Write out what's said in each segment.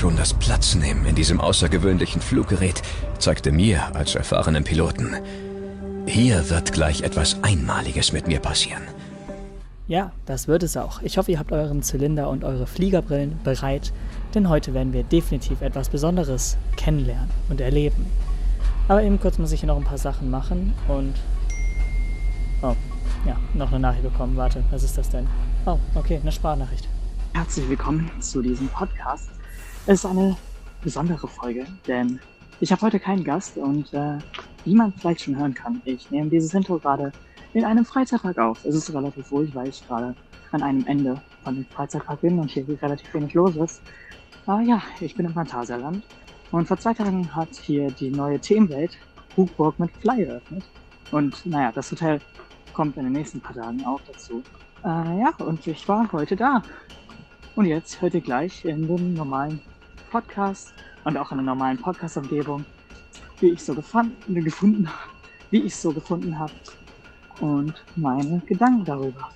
Schon das Platznehmen in diesem außergewöhnlichen Fluggerät zeigte mir als erfahrenen Piloten, hier wird gleich etwas Einmaliges mit mir passieren. Ja, das wird es auch. Ich hoffe, ihr habt euren Zylinder und eure Fliegerbrillen bereit, denn heute werden wir definitiv etwas Besonderes kennenlernen und erleben. Aber eben kurz muss ich hier noch ein paar Sachen machen und... Oh, ja, noch eine Nachricht bekommen. Warte, was ist das denn? Oh, okay, eine Sprachnachricht. Herzlich willkommen zu diesem Podcast. Es ist eine besondere Folge, denn ich habe heute keinen Gast und äh, wie man vielleicht schon hören kann, ich nehme dieses Intro gerade in einem Freizeitpark auf. Es ist relativ ruhig, weil ich gerade an einem Ende von dem Freizeitpark bin und hier relativ wenig los ist. Aber ja, ich bin im Phantasialand und vor zwei Tagen hat hier die neue Themenwelt Hookburg mit Fly eröffnet. Und naja, das Hotel kommt in den nächsten paar Tagen auch dazu. Äh, ja, und ich war heute da. Und jetzt hört ihr gleich in dem normalen Podcast und auch in der normalen Podcast-Umgebung, wie ich so gefunden, gefunden wie ich so gefunden habe und meine Gedanken darüber.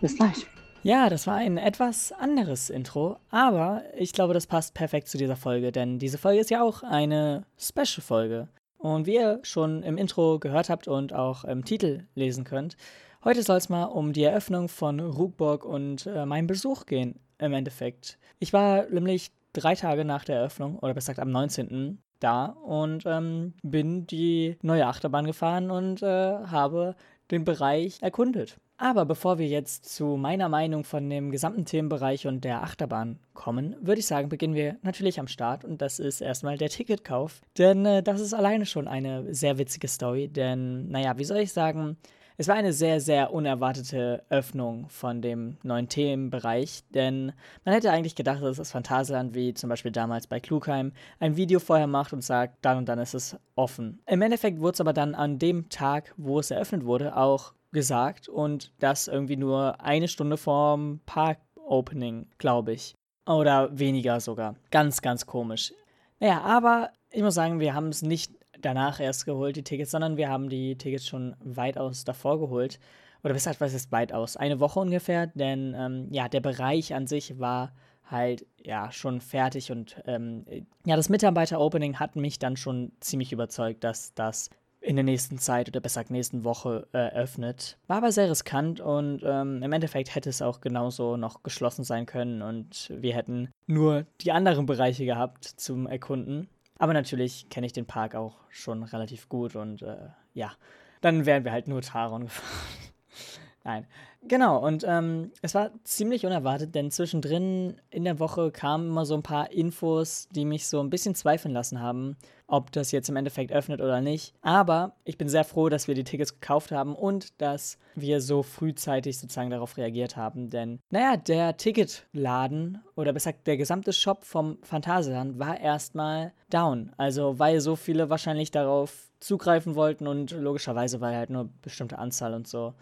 Bis gleich. Ja, das war ein etwas anderes Intro, aber ich glaube, das passt perfekt zu dieser Folge, denn diese Folge ist ja auch eine Special-Folge. Und wie ihr schon im Intro gehört habt und auch im Titel lesen könnt, heute soll es mal um die Eröffnung von Rugburg und äh, meinen Besuch gehen, im Endeffekt. Ich war nämlich drei Tage nach der Eröffnung, oder besser gesagt am 19. da und ähm, bin die neue Achterbahn gefahren und äh, habe den Bereich erkundet. Aber bevor wir jetzt zu meiner Meinung von dem gesamten Themenbereich und der Achterbahn kommen, würde ich sagen, beginnen wir natürlich am Start und das ist erstmal der Ticketkauf. Denn äh, das ist alleine schon eine sehr witzige Story, denn naja, wie soll ich sagen, es war eine sehr, sehr unerwartete Öffnung von dem neuen Themenbereich, denn man hätte eigentlich gedacht, dass das Phantasialand, wie zum Beispiel damals bei Klugheim, ein Video vorher macht und sagt, dann und dann ist es offen. Im Endeffekt wurde es aber dann an dem Tag, wo es eröffnet wurde, auch gesagt und das irgendwie nur eine Stunde vorm Park-Opening, glaube ich. Oder weniger sogar. Ganz, ganz komisch. Naja, aber ich muss sagen, wir haben es nicht danach erst geholt, die Tickets, sondern wir haben die Tickets schon weitaus davor geholt. Oder weshalb was ist weitaus? Eine Woche ungefähr, denn ähm, ja, der Bereich an sich war halt ja schon fertig und ähm, ja, das Mitarbeiter-Opening hat mich dann schon ziemlich überzeugt, dass das in der nächsten Zeit oder besser gesagt nächsten Woche eröffnet. War aber sehr riskant und ähm, im Endeffekt hätte es auch genauso noch geschlossen sein können und wir hätten nur die anderen Bereiche gehabt zum Erkunden. Aber natürlich kenne ich den Park auch schon relativ gut und äh, ja, dann wären wir halt nur Taron gefahren. Nein. Genau, und ähm, es war ziemlich unerwartet, denn zwischendrin in der Woche kamen immer so ein paar Infos, die mich so ein bisschen zweifeln lassen haben, ob das jetzt im Endeffekt öffnet oder nicht. Aber ich bin sehr froh, dass wir die Tickets gekauft haben und dass wir so frühzeitig sozusagen darauf reagiert haben. Denn, naja, der Ticketladen oder besser der gesamte Shop vom Phantasialand war erstmal down. Also, weil so viele wahrscheinlich darauf zugreifen wollten und logischerweise war halt nur bestimmte Anzahl und so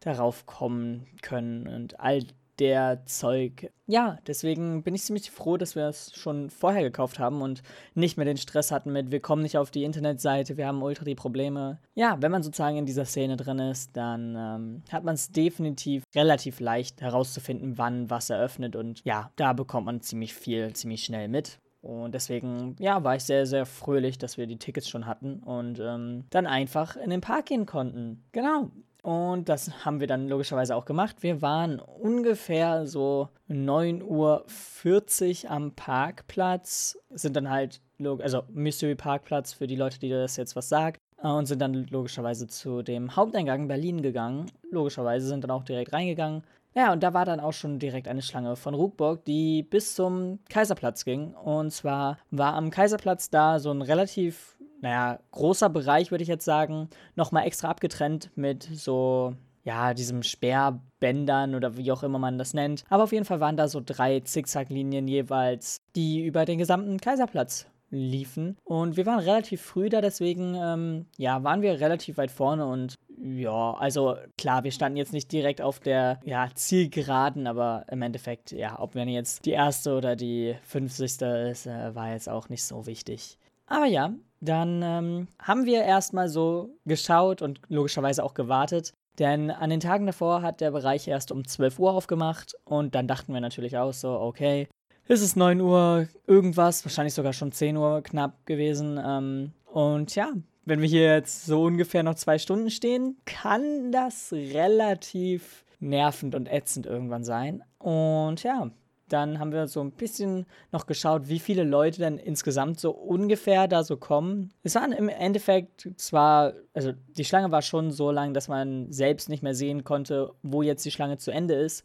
darauf kommen können und all der Zeug. Ja, deswegen bin ich ziemlich froh, dass wir es schon vorher gekauft haben und nicht mehr den Stress hatten mit, wir kommen nicht auf die Internetseite, wir haben ultra die Probleme. Ja, wenn man sozusagen in dieser Szene drin ist, dann ähm, hat man es definitiv relativ leicht herauszufinden, wann was eröffnet und ja, da bekommt man ziemlich viel, ziemlich schnell mit. Und deswegen, ja, war ich sehr, sehr fröhlich, dass wir die Tickets schon hatten und ähm, dann einfach in den Park gehen konnten. Genau. Und das haben wir dann logischerweise auch gemacht. Wir waren ungefähr so 9.40 Uhr am Parkplatz, sind dann halt, also Mystery Parkplatz für die Leute, die das jetzt was sagt, äh, und sind dann logischerweise zu dem Haupteingang Berlin gegangen. Logischerweise sind dann auch direkt reingegangen. Ja, und da war dann auch schon direkt eine Schlange von Ruckburg, die bis zum Kaiserplatz ging. Und zwar war am Kaiserplatz da so ein relativ naja, großer Bereich, würde ich jetzt sagen, nochmal extra abgetrennt mit so, ja, diesem Sperrbändern oder wie auch immer man das nennt. Aber auf jeden Fall waren da so drei Zickzacklinien jeweils, die über den gesamten Kaiserplatz liefen. Und wir waren relativ früh da, deswegen, ähm, ja, waren wir relativ weit vorne und ja, also klar, wir standen jetzt nicht direkt auf der ja, Zielgeraden, aber im Endeffekt, ja, ob man jetzt die erste oder die 50. ist, äh, war jetzt auch nicht so wichtig. Aber ja, dann ähm, haben wir erstmal so geschaut und logischerweise auch gewartet. Denn an den Tagen davor hat der Bereich erst um 12 Uhr aufgemacht und dann dachten wir natürlich auch so, okay, ist es 9 Uhr irgendwas, wahrscheinlich sogar schon 10 Uhr knapp gewesen. Ähm, und ja, wenn wir hier jetzt so ungefähr noch zwei Stunden stehen, kann das relativ nervend und ätzend irgendwann sein. Und ja, dann haben wir so ein bisschen noch geschaut, wie viele Leute denn insgesamt so ungefähr da so kommen. Es waren im Endeffekt zwar, also die Schlange war schon so lang, dass man selbst nicht mehr sehen konnte, wo jetzt die Schlange zu Ende ist.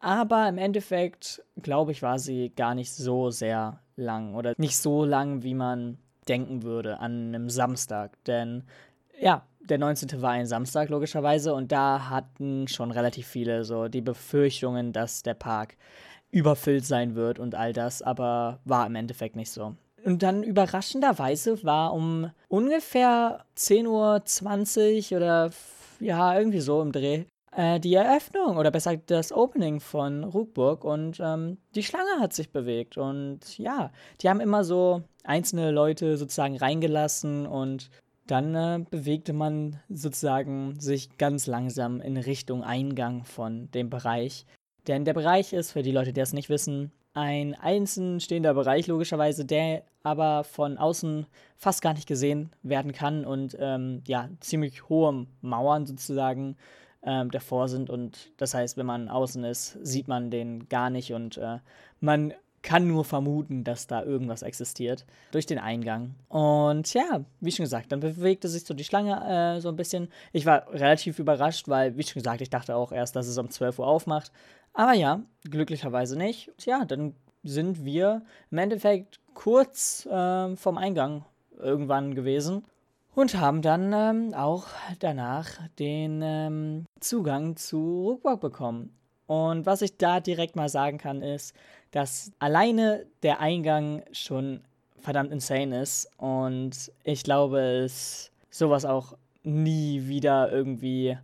Aber im Endeffekt, glaube ich, war sie gar nicht so sehr lang oder nicht so lang, wie man denken würde an einem Samstag. Denn ja, der 19. war ein Samstag logischerweise und da hatten schon relativ viele so die Befürchtungen, dass der Park überfüllt sein wird und all das, aber war im Endeffekt nicht so. Und dann überraschenderweise war um ungefähr 10.20 Uhr oder ja, irgendwie so im Dreh, äh, die Eröffnung oder besser das Opening von Rugburg und ähm, die Schlange hat sich bewegt. Und ja, die haben immer so einzelne Leute sozusagen reingelassen und dann äh, bewegte man sozusagen sich ganz langsam in Richtung Eingang von dem Bereich. Denn der Bereich ist, für die Leute, die das nicht wissen, ein einzeln stehender Bereich, logischerweise, der aber von außen fast gar nicht gesehen werden kann und ähm, ja, ziemlich hohe Mauern sozusagen ähm, davor sind. Und das heißt, wenn man außen ist, sieht man den gar nicht und äh, man kann nur vermuten, dass da irgendwas existiert durch den Eingang. Und ja, wie schon gesagt, dann bewegte sich so die Schlange äh, so ein bisschen. Ich war relativ überrascht, weil, wie schon gesagt, ich dachte auch erst, dass es um 12 Uhr aufmacht. Aber ja, glücklicherweise nicht. Ja, dann sind wir im Endeffekt kurz äh, vom Eingang irgendwann gewesen und haben dann ähm, auch danach den ähm, Zugang zu Ruckbock bekommen. Und was ich da direkt mal sagen kann, ist, dass alleine der Eingang schon verdammt insane ist. Und ich glaube, es sowas auch nie wieder irgendwie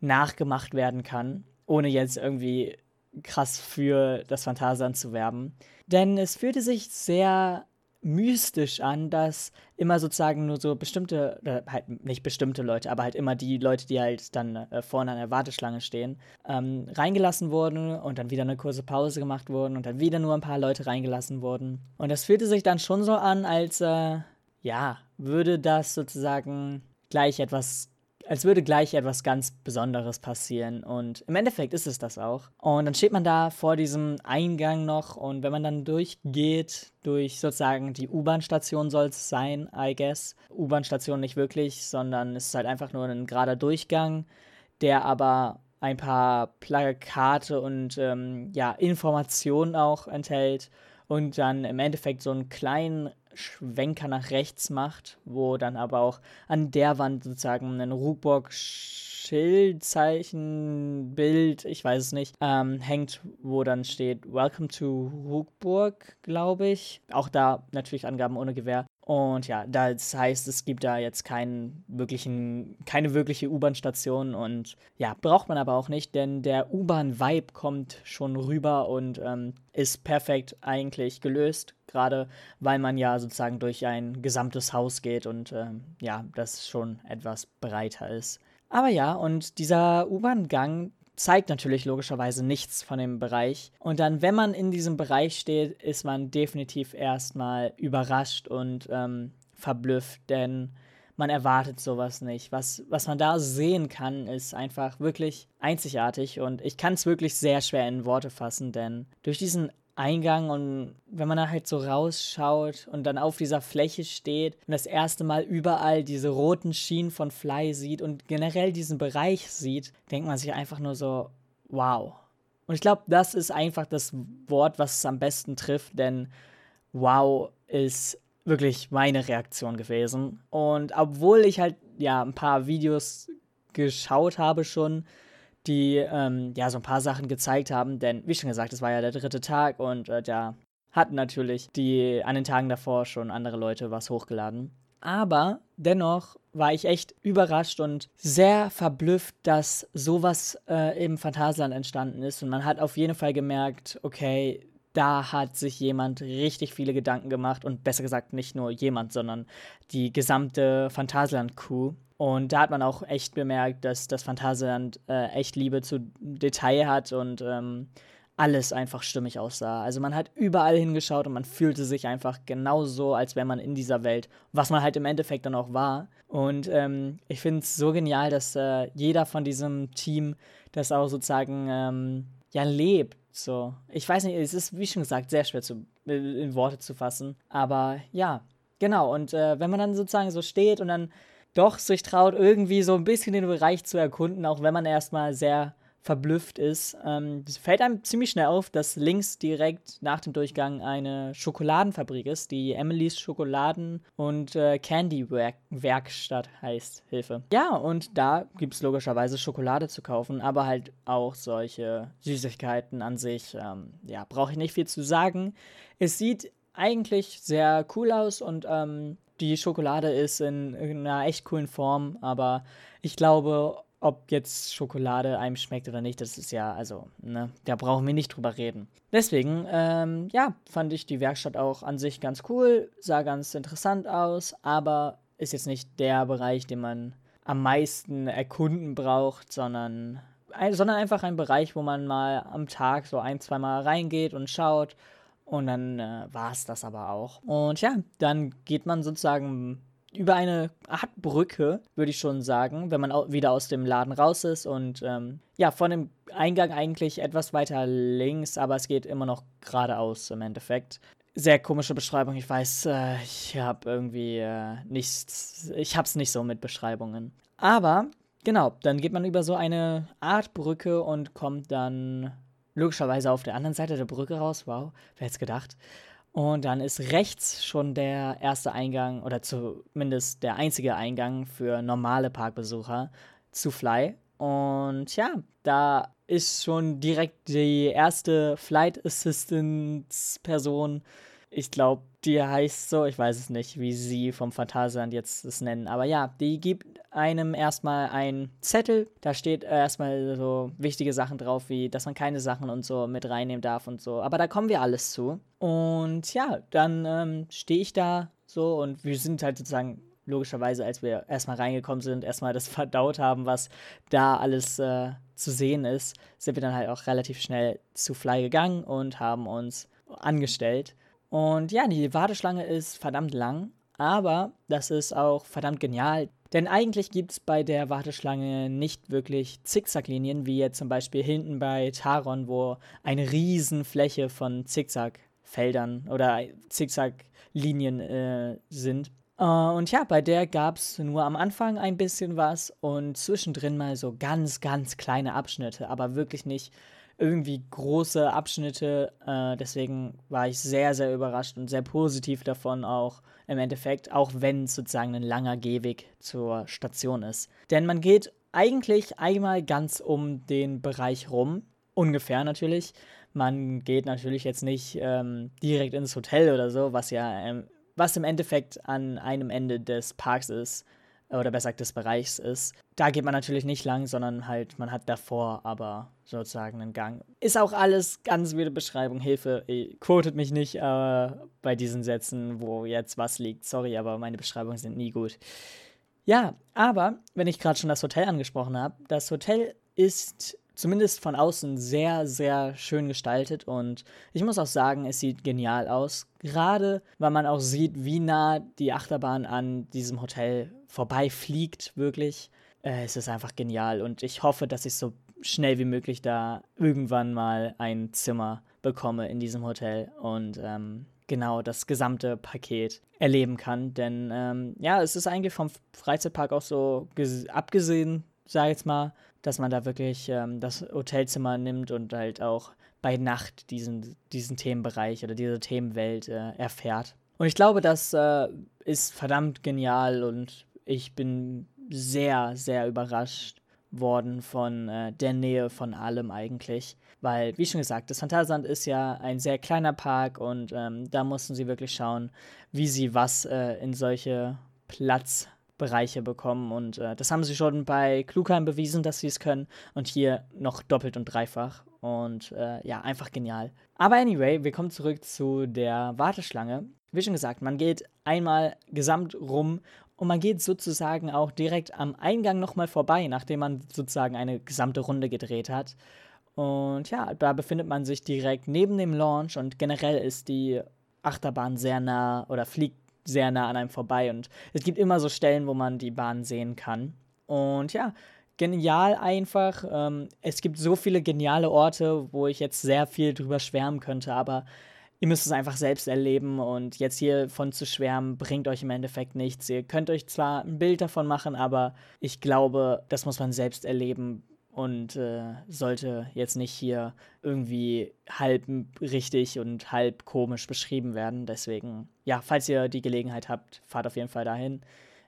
nachgemacht werden kann, ohne jetzt irgendwie krass für das Phantasialand zu werben. Denn es fühlte sich sehr mystisch an, dass immer sozusagen nur so bestimmte, oder halt nicht bestimmte Leute, aber halt immer die Leute, die halt dann äh, vorne an der Warteschlange stehen, ähm, reingelassen wurden und dann wieder eine kurze Pause gemacht wurden und dann wieder nur ein paar Leute reingelassen wurden. Und das fühlte sich dann schon so an, als, äh, ja, würde das sozusagen gleich etwas als würde gleich etwas ganz Besonderes passieren. Und im Endeffekt ist es das auch. Und dann steht man da vor diesem Eingang noch und wenn man dann durchgeht, durch sozusagen die U-Bahn-Station soll es sein, I guess. U-Bahn-Station nicht wirklich, sondern es ist halt einfach nur ein gerader Durchgang, der aber ein paar Plakate und ähm, ja, Informationen auch enthält und dann im Endeffekt so einen kleinen Schwenker nach rechts macht, wo dann aber auch an der Wand sozusagen ein Rugbock Schildzeichen, Bild, ich weiß es nicht, ähm, hängt, wo dann steht Welcome to Rugburg, glaube ich. Auch da natürlich Angaben ohne Gewehr. Und ja, das heißt, es gibt da jetzt keinen wirklichen, keine wirkliche U-Bahn-Station und ja, braucht man aber auch nicht, denn der U-Bahn-Vibe kommt schon rüber und ähm, ist perfekt eigentlich gelöst, gerade weil man ja sozusagen durch ein gesamtes Haus geht und ähm, ja, das schon etwas breiter ist. Aber ja, und dieser U-Bahn-Gang zeigt natürlich logischerweise nichts von dem Bereich. Und dann, wenn man in diesem Bereich steht, ist man definitiv erstmal überrascht und ähm, verblüfft, denn man erwartet sowas nicht. Was, was man da sehen kann, ist einfach wirklich einzigartig und ich kann es wirklich sehr schwer in Worte fassen, denn durch diesen Eingang und wenn man da halt so rausschaut und dann auf dieser Fläche steht und das erste Mal überall diese roten Schienen von Fly sieht und generell diesen Bereich sieht, denkt man sich einfach nur so, wow. Und ich glaube, das ist einfach das Wort, was es am besten trifft, denn wow ist wirklich meine Reaktion gewesen. Und obwohl ich halt ja ein paar Videos geschaut habe schon, die ähm, ja so ein paar Sachen gezeigt haben, denn wie schon gesagt, es war ja der dritte Tag und äh, da hatten natürlich die an den Tagen davor schon andere Leute was hochgeladen. Aber dennoch war ich echt überrascht und sehr verblüfft, dass sowas äh, im Phantasialand entstanden ist. Und man hat auf jeden Fall gemerkt, okay, da hat sich jemand richtig viele Gedanken gemacht und besser gesagt nicht nur jemand, sondern die gesamte Phantasialand-Crew und da hat man auch echt bemerkt, dass das Phantasialand äh, echt Liebe zu Detail hat und ähm, alles einfach stimmig aussah. Also man hat überall hingeschaut und man fühlte sich einfach genauso, als wäre man in dieser Welt, was man halt im Endeffekt dann auch war. Und ähm, ich finde es so genial, dass äh, jeder von diesem Team das auch sozusagen ähm, ja lebt. So, ich weiß nicht, es ist wie schon gesagt sehr schwer zu, äh, in Worte zu fassen, aber ja, genau. Und äh, wenn man dann sozusagen so steht und dann doch sich traut, irgendwie so ein bisschen den Bereich zu erkunden, auch wenn man erstmal sehr verblüfft ist. Ähm, fällt einem ziemlich schnell auf, dass links direkt nach dem Durchgang eine Schokoladenfabrik ist, die Emily's Schokoladen- und äh, Candy-Werkstatt heißt. Hilfe. Ja, und da gibt es logischerweise Schokolade zu kaufen, aber halt auch solche Süßigkeiten an sich. Ähm, ja, brauche ich nicht viel zu sagen. Es sieht eigentlich sehr cool aus und ähm, die Schokolade ist in einer echt coolen Form, aber ich glaube, ob jetzt Schokolade einem schmeckt oder nicht, das ist ja, also, ne, da brauchen wir nicht drüber reden. Deswegen, ähm, ja, fand ich die Werkstatt auch an sich ganz cool, sah ganz interessant aus, aber ist jetzt nicht der Bereich, den man am meisten erkunden braucht, sondern, sondern einfach ein Bereich, wo man mal am Tag so ein, zwei Mal reingeht und schaut. Und dann äh, war es das aber auch. Und ja, dann geht man sozusagen über eine Art Brücke, würde ich schon sagen, wenn man wieder aus dem Laden raus ist und ähm, ja, von dem Eingang eigentlich etwas weiter links, aber es geht immer noch geradeaus im Endeffekt. Sehr komische Beschreibung, ich weiß, äh, ich habe irgendwie äh, nichts, ich habe es nicht so mit Beschreibungen. Aber genau, dann geht man über so eine Art Brücke und kommt dann logischerweise auf der anderen Seite der Brücke raus. Wow, wer hätte es gedacht? Und dann ist rechts schon der erste Eingang oder zumindest der einzige Eingang für normale Parkbesucher zu Fly. Und ja, da ist schon direkt die erste Flight Assistance Person ich glaube, die heißt so, ich weiß es nicht, wie sie vom Phantasialand jetzt es nennen, aber ja, die gibt einem erstmal einen Zettel, da steht erstmal so wichtige Sachen drauf, wie dass man keine Sachen und so mit reinnehmen darf und so, aber da kommen wir alles zu. Und ja, dann ähm, stehe ich da so und wir sind halt sozusagen logischerweise, als wir erstmal reingekommen sind, erstmal das verdaut haben, was da alles äh, zu sehen ist, sind wir dann halt auch relativ schnell zu Fly gegangen und haben uns angestellt. Und ja, die Warteschlange ist verdammt lang, aber das ist auch verdammt genial. Denn eigentlich gibt es bei der Warteschlange nicht wirklich Zickzacklinien, wie jetzt zum Beispiel hinten bei Taron, wo eine riesen Fläche von Zickzackfeldern oder Zickzacklinien äh, sind. Äh, und ja, bei der gab es nur am Anfang ein bisschen was und zwischendrin mal so ganz, ganz kleine Abschnitte, aber wirklich nicht irgendwie große Abschnitte. Äh, deswegen war ich sehr, sehr überrascht und sehr positiv davon auch im Endeffekt, auch wenn es sozusagen ein langer Gehweg zur Station ist. Denn man geht eigentlich einmal ganz um den Bereich rum, ungefähr natürlich. Man geht natürlich jetzt nicht ähm, direkt ins Hotel oder so, was ja, ähm, was im Endeffekt an einem Ende des Parks ist, oder besser gesagt des Bereichs ist. Da geht man natürlich nicht lang, sondern halt, man hat davor aber sozusagen einen Gang. Ist auch alles ganz wilde Beschreibung, Hilfe, quotet mich nicht äh, bei diesen Sätzen, wo jetzt was liegt. Sorry, aber meine Beschreibungen sind nie gut. Ja, aber wenn ich gerade schon das Hotel angesprochen habe, das Hotel ist zumindest von außen sehr, sehr schön gestaltet und ich muss auch sagen, es sieht genial aus. Gerade weil man auch sieht, wie nah die Achterbahn an diesem Hotel vorbeifliegt, wirklich. Äh, es ist einfach genial und ich hoffe, dass ich so schnell wie möglich da irgendwann mal ein Zimmer bekomme in diesem Hotel und ähm, genau das gesamte Paket erleben kann. Denn ähm, ja, es ist eigentlich vom Freizeitpark auch so abgesehen, sag ich jetzt mal, dass man da wirklich ähm, das Hotelzimmer nimmt und halt auch bei Nacht diesen, diesen Themenbereich oder diese Themenwelt äh, erfährt. Und ich glaube, das äh, ist verdammt genial und ich bin sehr, sehr überrascht worden von äh, der Nähe von allem eigentlich. Weil, wie schon gesagt, das Phantasialand ist ja ein sehr kleiner Park und ähm, da mussten sie wirklich schauen, wie sie was äh, in solche Platzbereiche bekommen. Und äh, das haben sie schon bei Klugheim bewiesen, dass sie es können. Und hier noch doppelt und dreifach. Und äh, ja, einfach genial. Aber anyway, wir kommen zurück zu der Warteschlange. Wie schon gesagt, man geht einmal gesamt rum und man geht sozusagen auch direkt am Eingang nochmal vorbei, nachdem man sozusagen eine gesamte Runde gedreht hat. Und ja, da befindet man sich direkt neben dem Launch und generell ist die Achterbahn sehr nah oder fliegt sehr nah an einem vorbei und es gibt immer so Stellen, wo man die Bahn sehen kann. Und ja, genial einfach. Ähm, es gibt so viele geniale Orte, wo ich jetzt sehr viel drüber schwärmen könnte, aber ihr müsst es einfach selbst erleben und jetzt hier von zu schwärmen bringt euch im Endeffekt nichts. Ihr könnt euch zwar ein Bild davon machen, aber ich glaube, das muss man selbst erleben und äh, sollte jetzt nicht hier irgendwie halb richtig und halb komisch beschrieben werden. Deswegen, ja, falls ihr die Gelegenheit habt, fahrt auf jeden Fall dahin.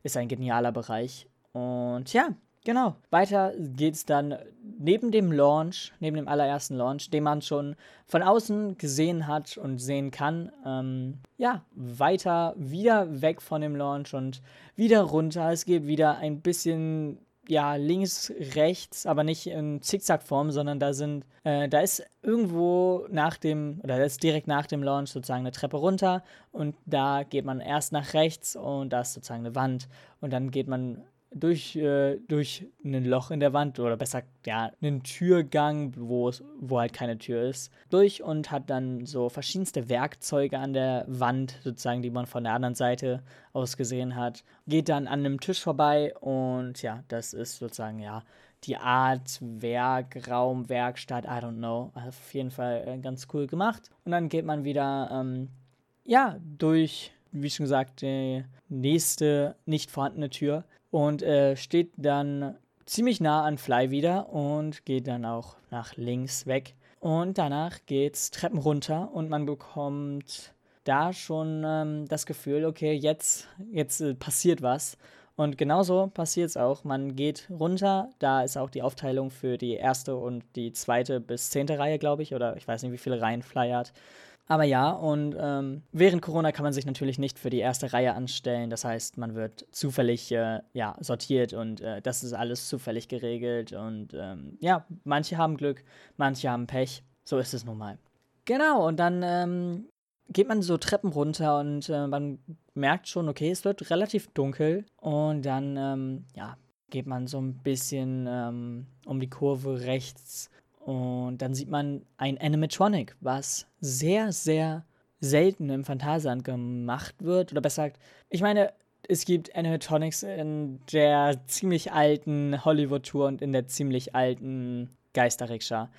Ist ein genialer Bereich. Und ja, Genau. Weiter geht's dann neben dem Launch, neben dem allerersten Launch, den man schon von außen gesehen hat und sehen kann. Ähm, ja, weiter wieder weg von dem Launch und wieder runter. Es geht wieder ein bisschen ja, links, rechts, aber nicht in Zickzackform, sondern da sind, äh, da ist irgendwo nach dem, oder da ist direkt nach dem Launch sozusagen eine Treppe runter und da geht man erst nach rechts und da ist sozusagen eine Wand und dann geht man durch, äh, durch ein Loch in der Wand oder besser, ja, einen Türgang, wo, es, wo halt keine Tür ist, durch und hat dann so verschiedenste Werkzeuge an der Wand, sozusagen, die man von der anderen Seite aus gesehen hat. Geht dann an einem Tisch vorbei und ja, das ist sozusagen, ja, die Art Werkraum, Werkstatt, I don't know. Auf jeden Fall äh, ganz cool gemacht. Und dann geht man wieder, ähm, ja, durch wie schon gesagt, die nächste nicht vorhandene Tür und äh, steht dann ziemlich nah an Fly wieder und geht dann auch nach links weg. Und danach geht's Treppen runter und man bekommt da schon ähm, das Gefühl, okay, jetzt, jetzt äh, passiert was. Und genauso passiert es auch. Man geht runter, da ist auch die Aufteilung für die erste und die zweite bis zehnte Reihe, glaube ich, oder ich weiß nicht, wie viele Reihen Fly hat. Aber ja, und ähm, während Corona kann man sich natürlich nicht für die erste Reihe anstellen. Das heißt, man wird zufällig äh, ja, sortiert und äh, das ist alles zufällig geregelt. Und ähm, ja, manche haben Glück, manche haben Pech. So ist es nun mal. Genau, und dann ähm, geht man so Treppen runter und äh, man merkt schon, okay, es wird relativ dunkel. Und dann, ähm, ja, geht man so ein bisschen ähm, um die Kurve rechts und dann sieht man ein Animatronic, was sehr, sehr selten im Phantasialand gemacht wird. Oder besser gesagt, ich meine, es gibt Animatronics in der ziemlich alten Hollywood-Tour und in der ziemlich alten Geisterrikscha.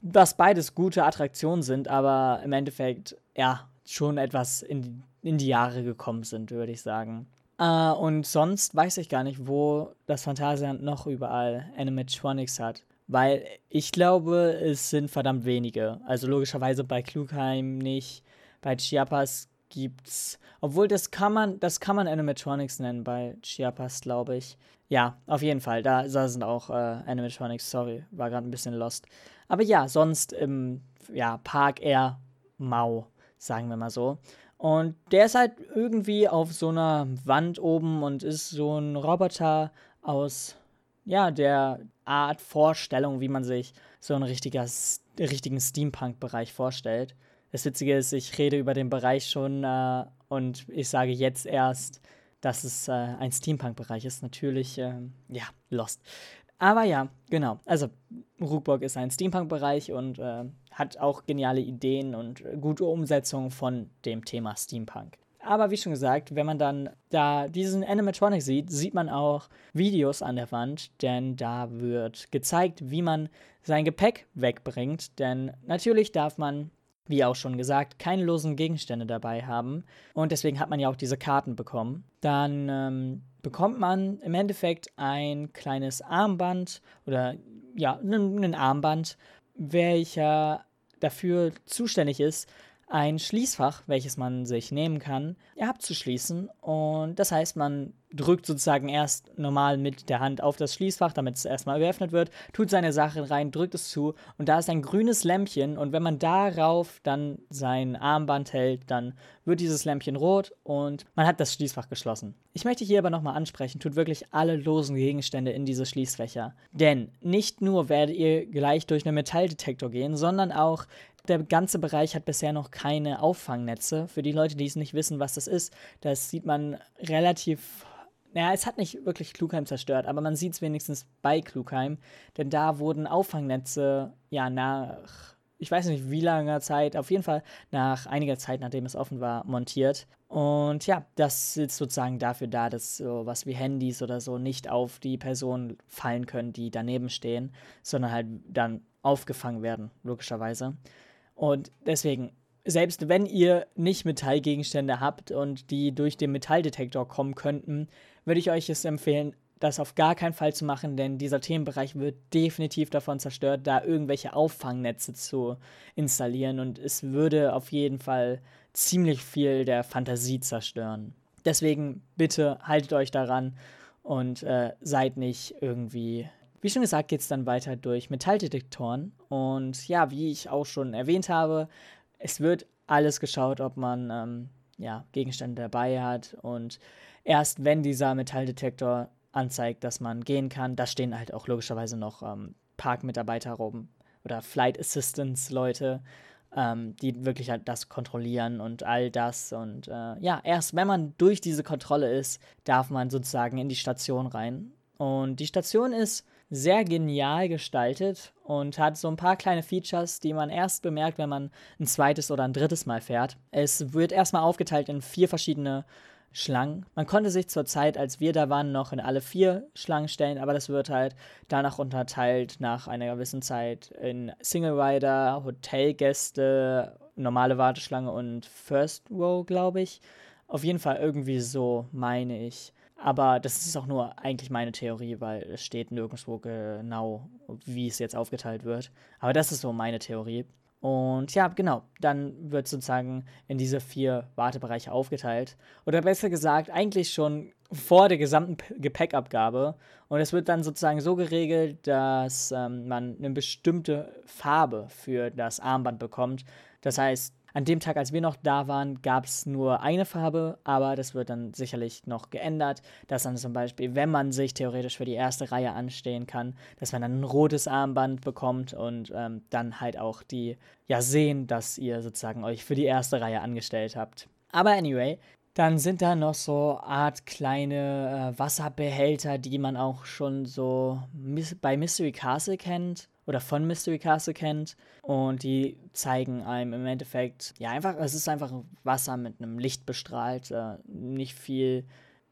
Was beides gute Attraktionen sind, aber im Endeffekt, ja, schon etwas in die, in die Jahre gekommen sind, würde ich sagen. Uh, und sonst weiß ich gar nicht, wo das Phantasialand noch überall Animatronics hat. Weil ich glaube, es sind verdammt wenige. Also logischerweise bei Klugheim nicht. Bei Chiapas gibt's. Obwohl, das kann man, das kann man Animatronics nennen bei Chiapas, glaube ich. Ja, auf jeden Fall. Da, da sind auch äh, Animatronics, sorry, war gerade ein bisschen lost. Aber ja, sonst im ja, Park eher mau, sagen wir mal so. Und der ist halt irgendwie auf so einer Wand oben und ist so ein Roboter aus ja, der Art Vorstellung, wie man sich so einen richtiger, richtigen Steampunk-Bereich vorstellt. Das Witzige ist, ich rede über den Bereich schon äh, und ich sage jetzt erst, dass es äh, ein Steampunk-Bereich ist. Natürlich, äh, ja, Lost. Aber ja, genau. Also, Rookburg ist ein Steampunk-Bereich und äh, hat auch geniale Ideen und gute Umsetzung von dem Thema Steampunk. Aber wie schon gesagt, wenn man dann da diesen Animatronic sieht, sieht man auch Videos an der Wand, denn da wird gezeigt, wie man sein Gepäck wegbringt. Denn natürlich darf man, wie auch schon gesagt, keine losen Gegenstände dabei haben. Und deswegen hat man ja auch diese Karten bekommen. Dann ähm, bekommt man im Endeffekt ein kleines Armband oder ja, ein Armband, welcher dafür zuständig ist, ein Schließfach, welches man sich nehmen kann, abzuschließen. Und das heißt, man drückt sozusagen erst normal mit der Hand auf das Schließfach, damit es erstmal geöffnet wird, tut seine Sachen rein, drückt es zu und da ist ein grünes Lämpchen und wenn man darauf dann sein Armband hält, dann wird dieses Lämpchen rot und man hat das Schließfach geschlossen. Ich möchte hier aber nochmal ansprechen, tut wirklich alle losen Gegenstände in diese Schließfächer. Denn nicht nur werdet ihr gleich durch einen Metalldetektor gehen, sondern auch der ganze Bereich hat bisher noch keine Auffangnetze. Für die Leute, die es nicht wissen, was das ist, das sieht man relativ naja, es hat nicht wirklich Klugheim zerstört, aber man sieht es wenigstens bei Klugheim, denn da wurden Auffangnetze ja nach, ich weiß nicht wie langer Zeit, auf jeden Fall nach einiger Zeit, nachdem es offen war, montiert. Und ja, das ist sozusagen dafür da, dass so was wie Handys oder so nicht auf die Personen fallen können, die daneben stehen, sondern halt dann aufgefangen werden, logischerweise. Und deswegen selbst wenn ihr nicht Metallgegenstände habt und die durch den Metalldetektor kommen könnten, würde ich euch es empfehlen, das auf gar keinen Fall zu machen, denn dieser Themenbereich wird definitiv davon zerstört, da irgendwelche Auffangnetze zu installieren und es würde auf jeden Fall ziemlich viel der Fantasie zerstören. Deswegen bitte haltet euch daran und äh, seid nicht irgendwie. Wie schon gesagt, geht es dann weiter durch Metalldetektoren. Und ja, wie ich auch schon erwähnt habe, es wird alles geschaut, ob man ähm, ja, Gegenstände dabei hat. Und erst wenn dieser Metalldetektor anzeigt, dass man gehen kann, da stehen halt auch logischerweise noch ähm, Parkmitarbeiter rum oder Flight Assistance Leute, ähm, die wirklich halt das kontrollieren und all das. Und äh, ja, erst wenn man durch diese Kontrolle ist, darf man sozusagen in die Station rein. Und die Station ist sehr genial gestaltet und hat so ein paar kleine Features, die man erst bemerkt, wenn man ein zweites oder ein drittes Mal fährt. Es wird erstmal aufgeteilt in vier verschiedene Schlangen. Man konnte sich zur Zeit, als wir da waren, noch in alle vier Schlangen stellen, aber das wird halt danach unterteilt nach einer gewissen Zeit in Single Rider, Hotelgäste, normale Warteschlange und First Row, glaube ich. Auf jeden Fall irgendwie so, meine ich. Aber das ist auch nur eigentlich meine Theorie, weil es steht nirgendwo genau, wie es jetzt aufgeteilt wird. Aber das ist so meine Theorie. Und ja, genau, dann wird sozusagen in diese vier Wartebereiche aufgeteilt. Oder besser gesagt, eigentlich schon vor der gesamten Gepäckabgabe. Und es wird dann sozusagen so geregelt, dass ähm, man eine bestimmte Farbe für das Armband bekommt. Das heißt, an dem Tag, als wir noch da waren, gab es nur eine Farbe, aber das wird dann sicherlich noch geändert, dass dann zum Beispiel, wenn man sich theoretisch für die erste Reihe anstehen kann, dass man dann ein rotes Armband bekommt und ähm, dann halt auch die, ja, sehen, dass ihr sozusagen euch für die erste Reihe angestellt habt. Aber anyway, dann sind da noch so Art kleine äh, Wasserbehälter, die man auch schon so bei Mystery Castle kennt oder von Mystery Castle kennt. Und die zeigen einem im Endeffekt, ja, einfach, es ist einfach Wasser mit einem Licht bestrahlt. Äh, nicht viel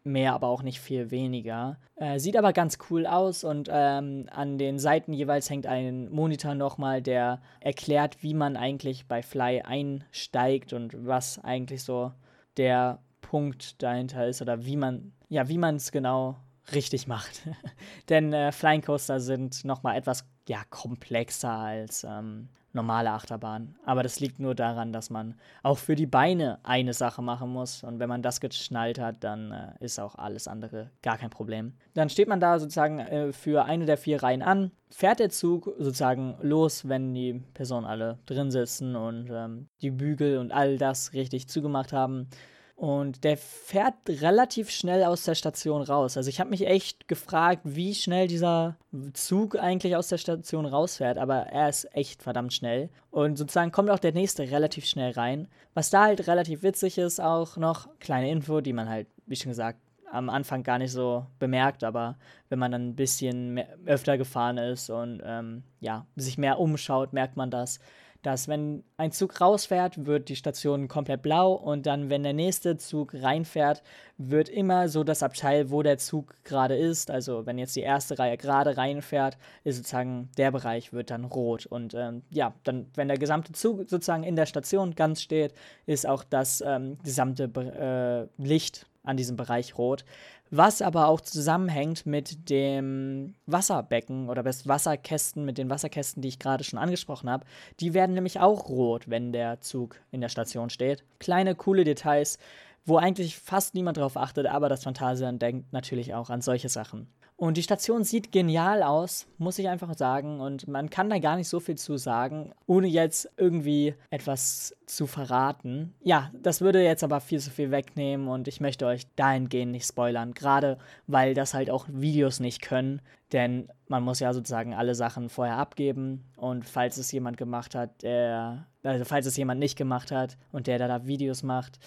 mehr, aber auch nicht viel weniger. Äh, sieht aber ganz cool aus und ähm, an den Seiten jeweils hängt ein Monitor nochmal, der erklärt, wie man eigentlich bei Fly einsteigt und was eigentlich so der Punkt dahinter ist oder wie man, ja, wie man es genau richtig macht. Denn äh, Flying Coaster sind nochmal etwas ja, komplexer als ähm, normale Achterbahnen. Aber das liegt nur daran, dass man auch für die Beine eine Sache machen muss. Und wenn man das geschnallt hat, dann äh, ist auch alles andere gar kein Problem. Dann steht man da sozusagen äh, für eine der vier Reihen an, fährt der Zug sozusagen los, wenn die Personen alle drin sitzen und ähm, die Bügel und all das richtig zugemacht haben. Und der fährt relativ schnell aus der Station raus. Also ich habe mich echt gefragt, wie schnell dieser Zug eigentlich aus der Station rausfährt. Aber er ist echt verdammt schnell. Und sozusagen kommt auch der nächste relativ schnell rein. Was da halt relativ witzig ist, auch noch kleine Info, die man halt, wie schon gesagt, am Anfang gar nicht so bemerkt, aber wenn man dann ein bisschen mehr, öfter gefahren ist und ähm, ja, sich mehr umschaut, merkt man das dass wenn ein Zug rausfährt, wird die Station komplett blau und dann, wenn der nächste Zug reinfährt, wird immer so das Abteil, wo der Zug gerade ist. Also wenn jetzt die erste Reihe gerade reinfährt, ist sozusagen der Bereich wird dann rot. Und ähm, ja, dann, wenn der gesamte Zug sozusagen in der Station ganz steht, ist auch das ähm, gesamte äh, Licht an diesem Bereich rot. Was aber auch zusammenhängt mit dem Wasserbecken oder das Wasserkästen, mit den Wasserkästen, die ich gerade schon angesprochen habe. Die werden nämlich auch rot, wenn der Zug in der Station steht. Kleine, coole Details, wo eigentlich fast niemand drauf achtet, aber das Phantasian denkt natürlich auch an solche Sachen. Und die Station sieht genial aus, muss ich einfach sagen. Und man kann da gar nicht so viel zu sagen, ohne jetzt irgendwie etwas zu verraten. Ja, das würde jetzt aber viel zu viel wegnehmen und ich möchte euch dahingehend nicht spoilern. Gerade weil das halt auch Videos nicht können. Denn man muss ja sozusagen alle Sachen vorher abgeben. Und falls es jemand gemacht hat, der. Also falls es jemand nicht gemacht hat und der da Videos macht,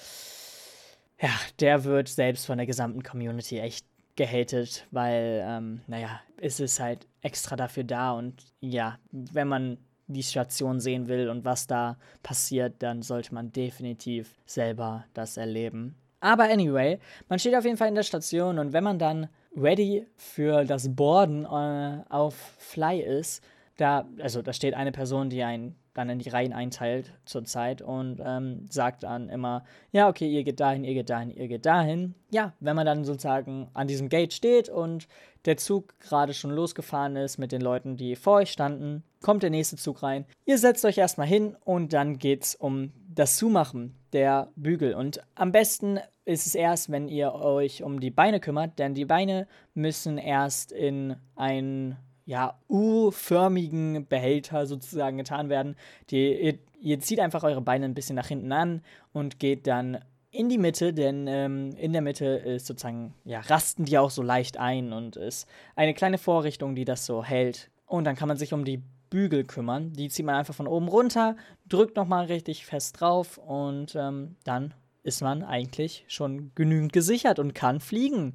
ja, der wird selbst von der gesamten Community echt gehatet, weil, ähm, naja, es ist halt extra dafür da und ja, wenn man die Station sehen will und was da passiert, dann sollte man definitiv selber das erleben. Aber anyway, man steht auf jeden Fall in der Station und wenn man dann ready für das Boarden äh, auf Fly ist, da, also da steht eine Person, die einen dann in die Reihen einteilt zurzeit und ähm, sagt dann immer, ja, okay, ihr geht dahin, ihr geht dahin, ihr geht dahin. Ja, wenn man dann sozusagen an diesem Gate steht und der Zug gerade schon losgefahren ist mit den Leuten, die vor euch standen, kommt der nächste Zug rein. Ihr setzt euch erstmal hin und dann geht's um das Zumachen der Bügel. Und am besten ist es erst, wenn ihr euch um die Beine kümmert, denn die Beine müssen erst in ein ja, U-förmigen Behälter sozusagen getan werden. Die, ihr, ihr, zieht einfach eure Beine ein bisschen nach hinten an und geht dann in die Mitte, denn ähm, in der Mitte ist sozusagen, ja, rasten die auch so leicht ein und ist eine kleine Vorrichtung, die das so hält. Und dann kann man sich um die Bügel kümmern. Die zieht man einfach von oben runter, drückt nochmal richtig fest drauf und ähm, dann ist man eigentlich schon genügend gesichert und kann fliegen.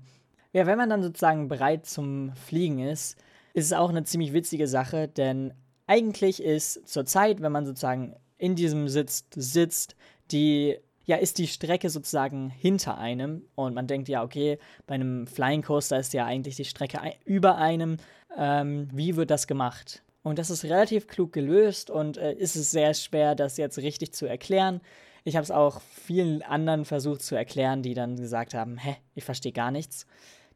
Ja, wenn man dann sozusagen bereit zum Fliegen ist, ist es auch eine ziemlich witzige Sache, denn eigentlich ist zur Zeit, wenn man sozusagen in diesem Sitz sitzt, die ja, ist die Strecke sozusagen hinter einem und man denkt ja, okay, bei einem Flying Coaster ist ja eigentlich die Strecke über einem. Ähm, wie wird das gemacht? Und das ist relativ klug gelöst und äh, ist es sehr schwer, das jetzt richtig zu erklären. Ich habe es auch vielen anderen versucht zu erklären, die dann gesagt haben, hä, ich verstehe gar nichts.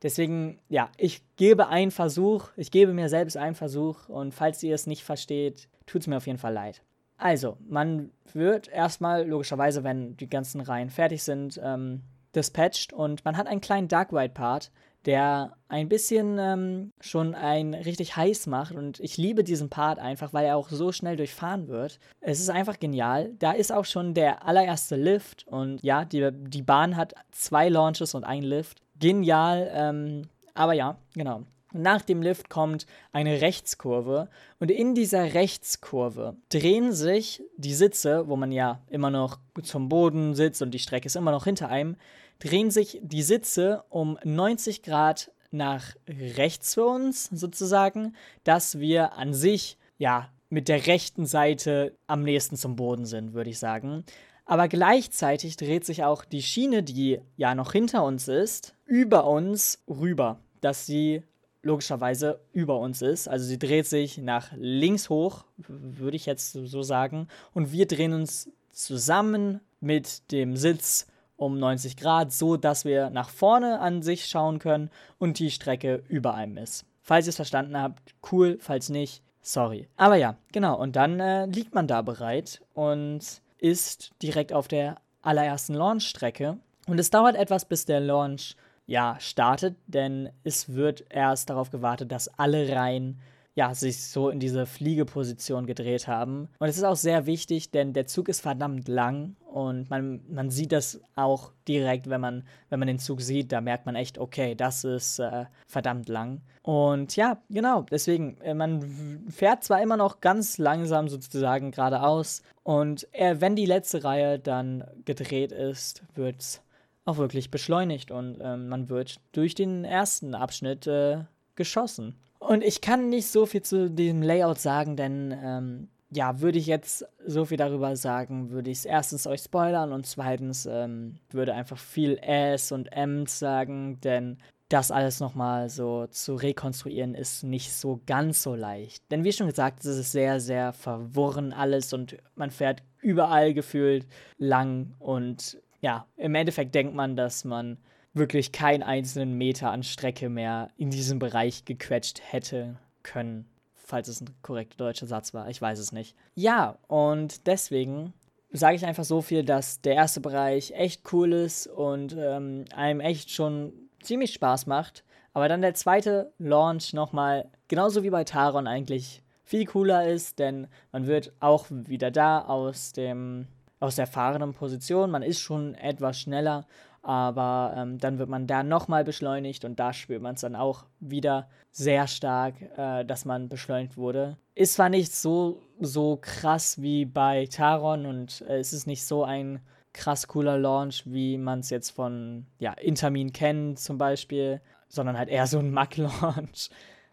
Deswegen, ja, ich gebe einen Versuch, ich gebe mir selbst einen Versuch und falls ihr es nicht versteht, tut es mir auf jeden Fall leid. Also, man wird erstmal logischerweise, wenn die ganzen Reihen fertig sind, ähm, dispatched und man hat einen kleinen Dark Ride Part, der ein bisschen ähm, schon ein richtig heiß macht und ich liebe diesen Part einfach, weil er auch so schnell durchfahren wird. Es ist einfach genial. Da ist auch schon der allererste Lift und ja, die, die Bahn hat zwei Launches und einen Lift genial. Ähm, aber ja, genau. Nach dem Lift kommt eine Rechtskurve und in dieser Rechtskurve drehen sich die Sitze, wo man ja immer noch zum Boden sitzt und die Strecke ist immer noch hinter einem, drehen sich die Sitze um 90 Grad nach rechts für uns sozusagen, dass wir an sich ja mit der rechten Seite am nächsten zum Boden sind, würde ich sagen. Aber gleichzeitig dreht sich auch die Schiene, die ja noch hinter uns ist, über uns rüber, dass sie logischerweise über uns ist. Also sie dreht sich nach links hoch, würde ich jetzt so sagen. Und wir drehen uns zusammen mit dem Sitz um 90 Grad, so dass wir nach vorne an sich schauen können und die Strecke über einem ist. Falls ihr es verstanden habt, cool, falls nicht, sorry. Aber ja, genau, und dann äh, liegt man da bereit und ist direkt auf der allerersten Launchstrecke. Und es dauert etwas, bis der Launch ja startet, denn es wird erst darauf gewartet, dass alle Reihen ja, sich so in diese Fliegeposition gedreht haben. Und es ist auch sehr wichtig, denn der Zug ist verdammt lang und man, man sieht das auch direkt, wenn man, wenn man den Zug sieht, da merkt man echt, okay, das ist äh, verdammt lang. Und ja, genau, deswegen, äh, man fährt zwar immer noch ganz langsam sozusagen geradeaus und äh, wenn die letzte Reihe dann gedreht ist, wird es auch wirklich beschleunigt und ähm, man wird durch den ersten Abschnitt äh, geschossen. Und ich kann nicht so viel zu dem Layout sagen, denn ähm, ja, würde ich jetzt so viel darüber sagen, würde ich es erstens euch spoilern und zweitens ähm, würde einfach viel S und M sagen, denn das alles nochmal so zu rekonstruieren ist nicht so ganz so leicht. Denn wie schon gesagt, es ist sehr, sehr verworren alles und man fährt überall gefühlt lang und ja, im Endeffekt denkt man, dass man wirklich keinen einzelnen Meter an Strecke mehr in diesem Bereich gequetscht hätte können. Falls es ein korrekter deutscher Satz war, ich weiß es nicht. Ja, und deswegen sage ich einfach so viel, dass der erste Bereich echt cool ist und ähm, einem echt schon ziemlich Spaß macht. Aber dann der zweite Launch nochmal, genauso wie bei Taron eigentlich, viel cooler ist, denn man wird auch wieder da aus dem aus der fahrenden Position. Man ist schon etwas schneller aber ähm, dann wird man da nochmal beschleunigt und da spürt man es dann auch wieder sehr stark, äh, dass man beschleunigt wurde. Ist zwar nicht so, so krass wie bei Taron und äh, es ist nicht so ein krass cooler Launch, wie man es jetzt von ja, Intermin kennt zum Beispiel. sondern halt eher so ein Mac-Launch.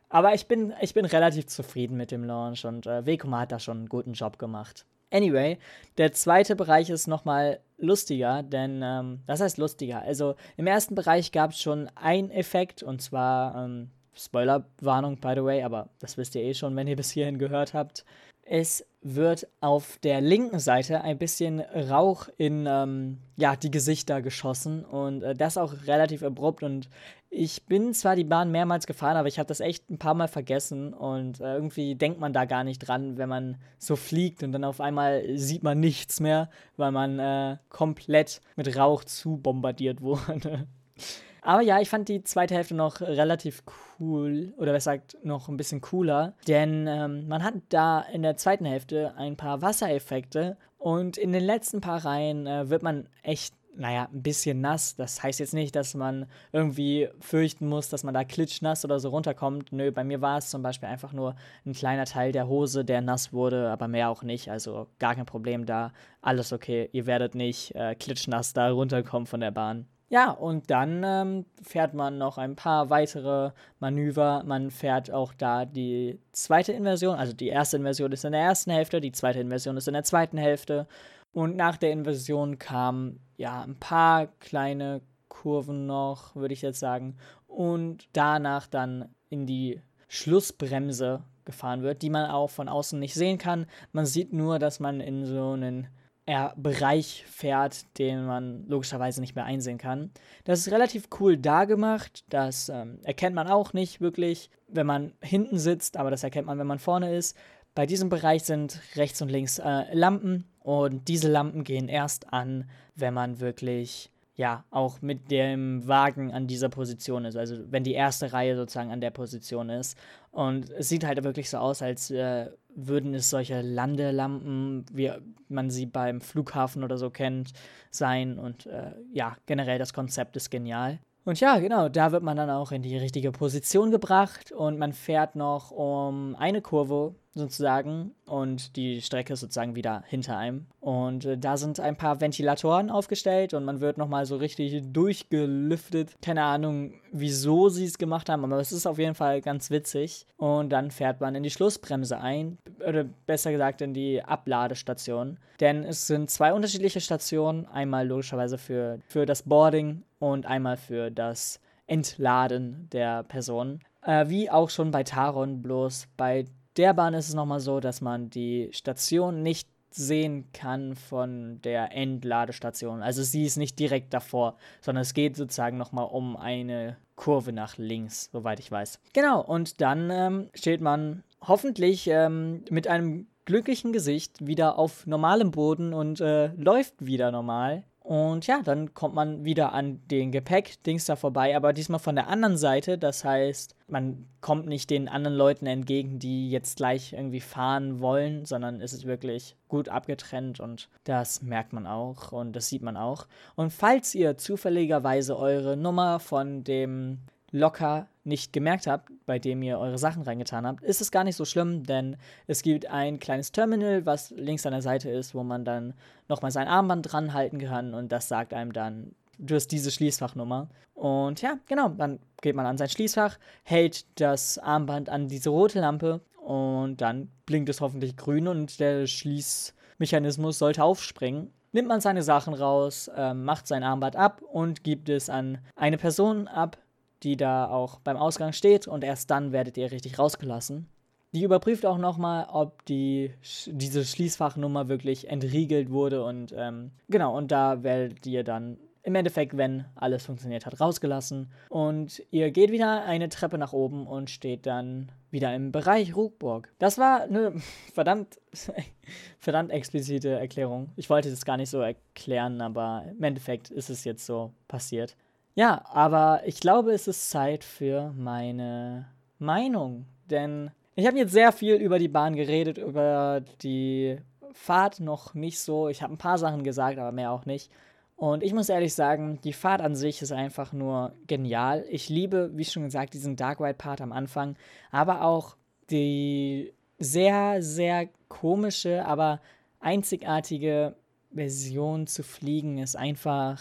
Aber ich bin, ich bin relativ zufrieden mit dem Launch und äh, Wekoma hat da schon einen guten Job gemacht. Anyway, der zweite Bereich ist nochmal lustiger, denn ähm, das heißt lustiger. Also im ersten Bereich gab es schon einen Effekt und zwar ähm, Spoilerwarnung, by the way, aber das wisst ihr eh schon, wenn ihr bis hierhin gehört habt. Es wird auf der linken Seite ein bisschen Rauch in ähm, ja, die Gesichter geschossen und äh, das auch relativ abrupt und ich bin zwar die Bahn mehrmals gefahren, aber ich habe das echt ein paar Mal vergessen und äh, irgendwie denkt man da gar nicht dran, wenn man so fliegt und dann auf einmal sieht man nichts mehr, weil man äh, komplett mit Rauch zu bombardiert wurde. Aber ja, ich fand die zweite Hälfte noch relativ cool, oder besser gesagt noch ein bisschen cooler, denn ähm, man hat da in der zweiten Hälfte ein paar Wassereffekte und in den letzten paar Reihen äh, wird man echt naja, ein bisschen nass. Das heißt jetzt nicht, dass man irgendwie fürchten muss, dass man da klitschnass oder so runterkommt. Nö, bei mir war es zum Beispiel einfach nur ein kleiner Teil der Hose, der nass wurde, aber mehr auch nicht. Also gar kein Problem da. Alles okay. Ihr werdet nicht äh, klitschnass da runterkommen von der Bahn. Ja, und dann ähm, fährt man noch ein paar weitere Manöver. Man fährt auch da die zweite Inversion. Also die erste Inversion ist in der ersten Hälfte, die zweite Inversion ist in der zweiten Hälfte. Und nach der Inversion kamen ja ein paar kleine Kurven noch, würde ich jetzt sagen. Und danach dann in die Schlussbremse gefahren wird, die man auch von außen nicht sehen kann. Man sieht nur, dass man in so einen er Bereich fährt, den man logischerweise nicht mehr einsehen kann. Das ist relativ cool dargemacht. Das ähm, erkennt man auch nicht wirklich, wenn man hinten sitzt, aber das erkennt man, wenn man vorne ist. Bei diesem Bereich sind rechts und links äh, Lampen und diese Lampen gehen erst an, wenn man wirklich ja auch mit dem Wagen an dieser Position ist. Also wenn die erste Reihe sozusagen an der Position ist. Und es sieht halt wirklich so aus, als äh, würden es solche Landelampen, wie man sie beim Flughafen oder so kennt, sein. Und äh, ja, generell das Konzept ist genial. Und ja, genau, da wird man dann auch in die richtige Position gebracht und man fährt noch um eine Kurve sozusagen und die Strecke ist sozusagen wieder hinter einem. Und äh, da sind ein paar Ventilatoren aufgestellt und man wird nochmal so richtig durchgelüftet. Keine Ahnung, wieso sie es gemacht haben, aber es ist auf jeden Fall ganz witzig. Und dann fährt man in die Schlussbremse ein, oder besser gesagt in die Abladestation. Denn es sind zwei unterschiedliche Stationen, einmal logischerweise für, für das Boarding und einmal für das Entladen der Person. Äh, wie auch schon bei Taron, bloß bei der Bahn ist es nochmal so, dass man die Station nicht sehen kann von der Endladestation. Also sie ist nicht direkt davor, sondern es geht sozusagen nochmal um eine Kurve nach links, soweit ich weiß. Genau, und dann ähm, steht man hoffentlich ähm, mit einem glücklichen Gesicht wieder auf normalem Boden und äh, läuft wieder normal. Und ja, dann kommt man wieder an den Gepäck-Dings da vorbei, aber diesmal von der anderen Seite. Das heißt, man kommt nicht den anderen Leuten entgegen, die jetzt gleich irgendwie fahren wollen, sondern es ist wirklich gut abgetrennt und das merkt man auch und das sieht man auch. Und falls ihr zufälligerweise eure Nummer von dem locker nicht gemerkt habt, bei dem ihr eure Sachen reingetan habt, ist es gar nicht so schlimm, denn es gibt ein kleines Terminal, was links an der Seite ist, wo man dann nochmal sein Armband dran halten kann und das sagt einem dann, du hast diese Schließfachnummer. Und ja, genau, dann geht man an sein Schließfach, hält das Armband an diese rote Lampe und dann blinkt es hoffentlich grün und der Schließmechanismus sollte aufspringen nimmt man seine Sachen raus, äh, macht sein Armband ab und gibt es an eine Person ab, die da auch beim Ausgang steht und erst dann werdet ihr richtig rausgelassen. Die überprüft auch nochmal, ob die, diese Schließfachnummer wirklich entriegelt wurde und ähm, genau, und da werdet ihr dann im Endeffekt, wenn alles funktioniert hat, rausgelassen. Und ihr geht wieder eine Treppe nach oben und steht dann wieder im Bereich Ruckburg. Das war eine verdammt, verdammt explizite Erklärung. Ich wollte das gar nicht so erklären, aber im Endeffekt ist es jetzt so passiert. Ja, aber ich glaube, es ist Zeit für meine Meinung. Denn ich habe jetzt sehr viel über die Bahn geredet, über die Fahrt noch nicht so. Ich habe ein paar Sachen gesagt, aber mehr auch nicht. Und ich muss ehrlich sagen, die Fahrt an sich ist einfach nur genial. Ich liebe, wie schon gesagt, diesen Dark Ride Part am Anfang, aber auch die sehr, sehr komische, aber einzigartige Version zu fliegen ist einfach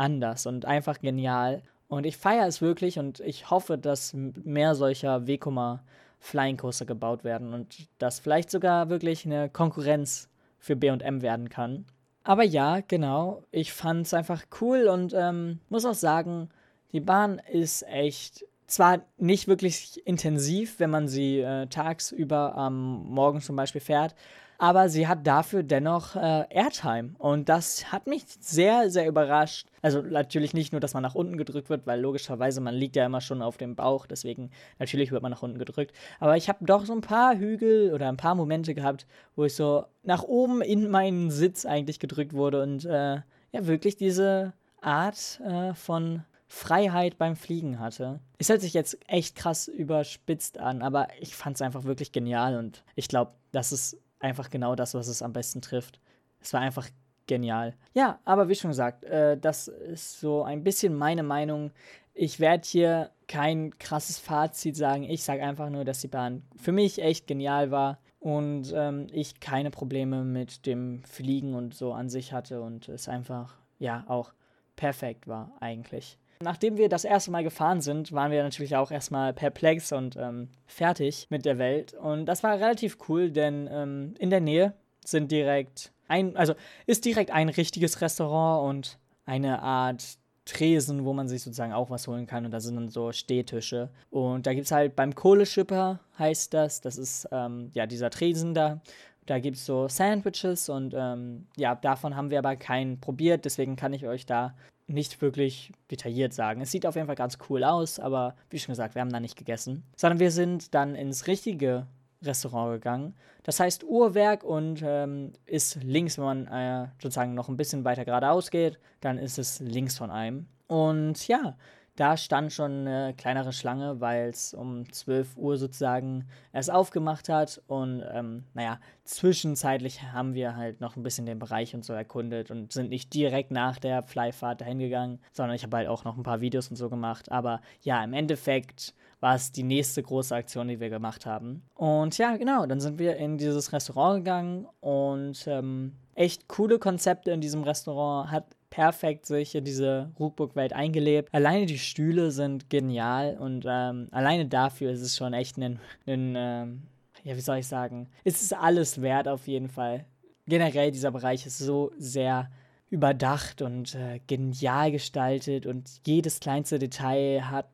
anders und einfach genial. Und ich feiere es wirklich und ich hoffe, dass mehr solcher Wekoma Flying Coaster gebaut werden und das vielleicht sogar wirklich eine Konkurrenz für B&M werden kann. Aber ja, genau, ich fand es einfach cool und ähm, muss auch sagen, die Bahn ist echt zwar nicht wirklich intensiv, wenn man sie äh, tagsüber am Morgen zum Beispiel fährt, aber sie hat dafür dennoch äh, Airtime. Und das hat mich sehr, sehr überrascht. Also natürlich nicht nur, dass man nach unten gedrückt wird, weil logischerweise man liegt ja immer schon auf dem Bauch, deswegen natürlich wird man nach unten gedrückt. Aber ich habe doch so ein paar Hügel oder ein paar Momente gehabt, wo ich so nach oben in meinen Sitz eigentlich gedrückt wurde und äh, ja wirklich diese Art äh, von Freiheit beim Fliegen hatte. Es hört sich jetzt echt krass überspitzt an, aber ich fand es einfach wirklich genial und ich glaube, das ist einfach genau das, was es am besten trifft. Es war einfach genial. Ja, aber wie schon gesagt, äh, das ist so ein bisschen meine Meinung. Ich werde hier kein krasses Fazit sagen. Ich sage einfach nur, dass die Bahn für mich echt genial war und ähm, ich keine Probleme mit dem Fliegen und so an sich hatte und es einfach, ja, auch perfekt war eigentlich. Nachdem wir das erste Mal gefahren sind, waren wir natürlich auch erstmal perplex und ähm, fertig mit der Welt. Und das war relativ cool, denn ähm, in der Nähe sind direkt ein, also ist direkt ein richtiges Restaurant und eine Art Tresen, wo man sich sozusagen auch was holen kann. Und da sind dann so Stehtische. Und da gibt es halt beim Kohleschipper, heißt das. Das ist ähm, ja dieser Tresen da. Da gibt es so Sandwiches und ähm, ja, davon haben wir aber keinen probiert. Deswegen kann ich euch da nicht wirklich detailliert sagen. Es sieht auf jeden Fall ganz cool aus, aber wie schon gesagt, wir haben da nicht gegessen. Sondern wir sind dann ins richtige Restaurant gegangen. Das heißt Uhrwerk und ähm, ist links, wenn man äh, sozusagen noch ein bisschen weiter geradeaus geht, dann ist es links von einem. Und ja, da stand schon eine kleinere Schlange, weil es um 12 Uhr sozusagen erst aufgemacht hat. Und ähm, naja, zwischenzeitlich haben wir halt noch ein bisschen den Bereich und so erkundet und sind nicht direkt nach der Flyfahrt dahin gegangen, sondern ich habe halt auch noch ein paar Videos und so gemacht. Aber ja, im Endeffekt war es die nächste große Aktion, die wir gemacht haben. Und ja, genau, dann sind wir in dieses Restaurant gegangen und ähm, echt coole Konzepte in diesem Restaurant. Hat perfekt sich in diese Rookbook-Welt eingelebt. Alleine die Stühle sind genial und ähm, alleine dafür ist es schon echt ein, ähm, ja, wie soll ich sagen, es ist alles wert auf jeden Fall. Generell dieser Bereich ist so sehr überdacht und äh, genial gestaltet und jedes kleinste Detail hat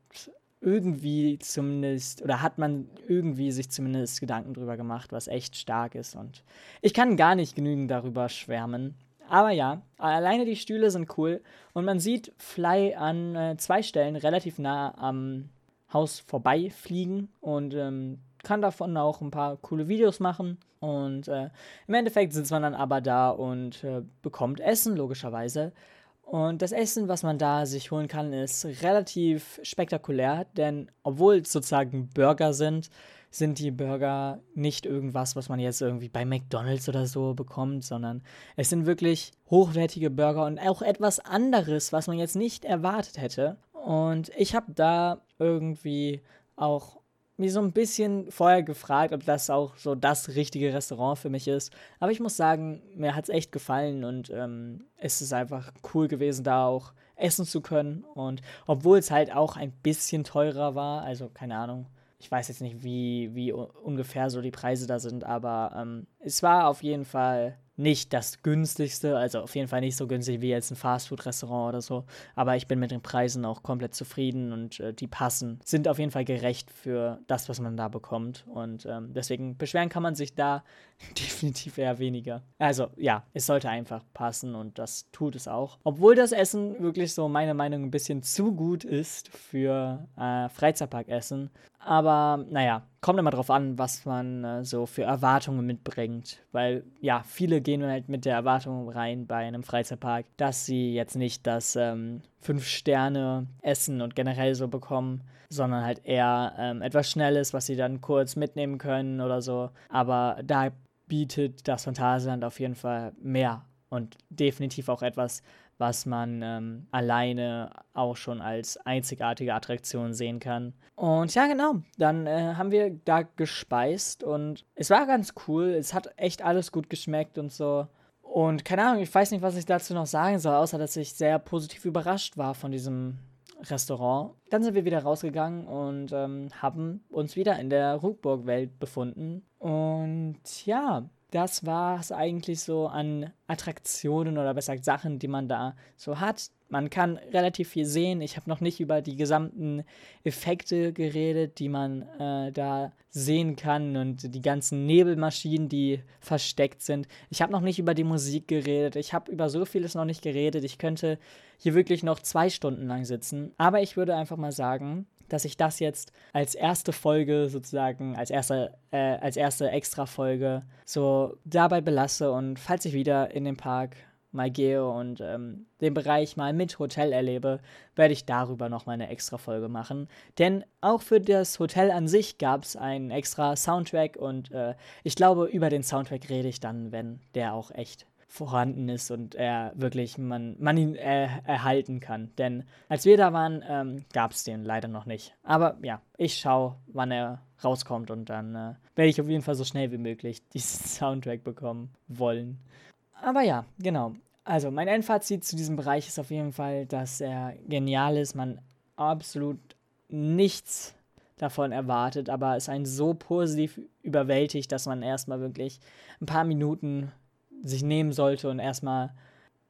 irgendwie zumindest, oder hat man irgendwie sich zumindest Gedanken drüber gemacht, was echt stark ist. Und ich kann gar nicht genügend darüber schwärmen. Aber ja, alleine die Stühle sind cool und man sieht Fly an äh, zwei Stellen relativ nah am Haus vorbeifliegen und ähm, kann davon auch ein paar coole Videos machen. Und äh, im Endeffekt sitzt man dann aber da und äh, bekommt Essen, logischerweise. Und das Essen, was man da sich holen kann, ist relativ spektakulär, denn obwohl es sozusagen Burger sind, sind die Burger nicht irgendwas, was man jetzt irgendwie bei McDonald's oder so bekommt, sondern es sind wirklich hochwertige Burger und auch etwas anderes, was man jetzt nicht erwartet hätte. Und ich habe da irgendwie auch mir so ein bisschen vorher gefragt, ob das auch so das richtige Restaurant für mich ist. Aber ich muss sagen, mir hat es echt gefallen und ähm, es ist einfach cool gewesen, da auch essen zu können. Und obwohl es halt auch ein bisschen teurer war, also keine Ahnung, ich weiß jetzt nicht, wie, wie ungefähr so die Preise da sind, aber ähm, es war auf jeden Fall nicht das günstigste, also auf jeden Fall nicht so günstig wie jetzt ein Fastfood-Restaurant oder so. Aber ich bin mit den Preisen auch komplett zufrieden und äh, die passen, sind auf jeden Fall gerecht für das, was man da bekommt. Und ähm, deswegen beschweren kann man sich da definitiv eher weniger. Also ja, es sollte einfach passen und das tut es auch. Obwohl das Essen wirklich so meiner Meinung nach ein bisschen zu gut ist für äh, Freizeitparkessen. Aber naja, kommt immer drauf an, was man äh, so für Erwartungen mitbringt. Weil ja, viele gehen halt mit der Erwartung rein bei einem Freizeitpark, dass sie jetzt nicht das ähm, Fünf-Sterne-Essen und generell so bekommen, sondern halt eher ähm, etwas Schnelles, was sie dann kurz mitnehmen können oder so. Aber da bietet das Phantasialand auf jeden Fall mehr und definitiv auch etwas, was man ähm, alleine auch schon als einzigartige Attraktion sehen kann. Und ja, genau, dann äh, haben wir da gespeist und es war ganz cool. Es hat echt alles gut geschmeckt und so. Und keine Ahnung, ich weiß nicht, was ich dazu noch sagen soll, außer dass ich sehr positiv überrascht war von diesem Restaurant. Dann sind wir wieder rausgegangen und ähm, haben uns wieder in der Ruckburg-Welt befunden. Und ja, das war es eigentlich so an Attraktionen oder besser gesagt Sachen, die man da so hat. Man kann relativ viel sehen. Ich habe noch nicht über die gesamten Effekte geredet, die man äh, da sehen kann und die ganzen Nebelmaschinen, die versteckt sind. Ich habe noch nicht über die Musik geredet. Ich habe über so vieles noch nicht geredet. Ich könnte hier wirklich noch zwei Stunden lang sitzen. Aber ich würde einfach mal sagen, dass ich das jetzt als erste Folge sozusagen, als erste, äh, als erste Extra-Folge so dabei belasse. Und falls ich wieder in den Park mal gehe und ähm, den Bereich mal mit Hotel erlebe, werde ich darüber noch mal eine extra Folge machen. Denn auch für das Hotel an sich gab es einen extra Soundtrack und äh, ich glaube, über den Soundtrack rede ich dann, wenn der auch echt vorhanden ist und er wirklich, man, man ihn äh, erhalten kann. Denn als wir da waren, ähm, gab es den leider noch nicht. Aber ja, ich schaue, wann er rauskommt und dann äh, werde ich auf jeden Fall so schnell wie möglich diesen Soundtrack bekommen wollen. Aber ja, genau. Also mein Endfazit zu diesem Bereich ist auf jeden Fall, dass er genial ist, man absolut nichts davon erwartet, aber es einen so positiv überwältigt, dass man erstmal wirklich ein paar Minuten sich nehmen sollte und erstmal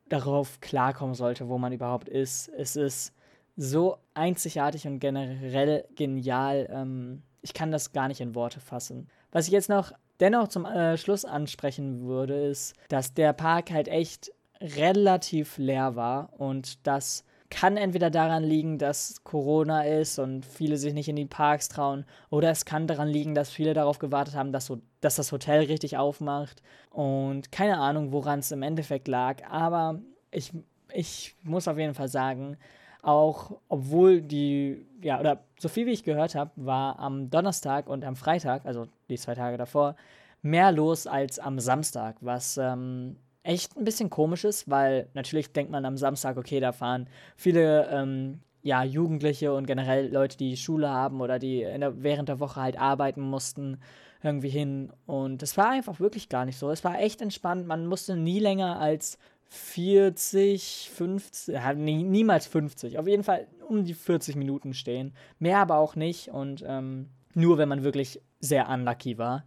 darauf klarkommen sollte, wo man überhaupt ist. Es ist so einzigartig und generell genial. Ähm, ich kann das gar nicht in Worte fassen. Was ich jetzt noch dennoch zum äh, Schluss ansprechen würde, ist, dass der Park halt echt relativ leer war und das kann entweder daran liegen, dass Corona ist und viele sich nicht in die Parks trauen, oder es kann daran liegen, dass viele darauf gewartet haben, dass, so, dass das Hotel richtig aufmacht. Und keine Ahnung, woran es im Endeffekt lag. Aber ich, ich muss auf jeden Fall sagen, auch obwohl die, ja, oder so viel wie ich gehört habe, war am Donnerstag und am Freitag, also die zwei Tage davor, mehr los als am Samstag, was ähm, echt ein bisschen komisch ist, weil natürlich denkt man am Samstag, okay, da fahren viele ähm, ja, Jugendliche und generell Leute, die Schule haben oder die der, während der Woche halt arbeiten mussten, irgendwie hin. Und es war einfach wirklich gar nicht so. Es war echt entspannt. Man musste nie länger als 40, 50, ja, nie, niemals 50, auf jeden Fall um die 40 Minuten stehen. Mehr aber auch nicht und ähm, nur wenn man wirklich sehr unlucky war.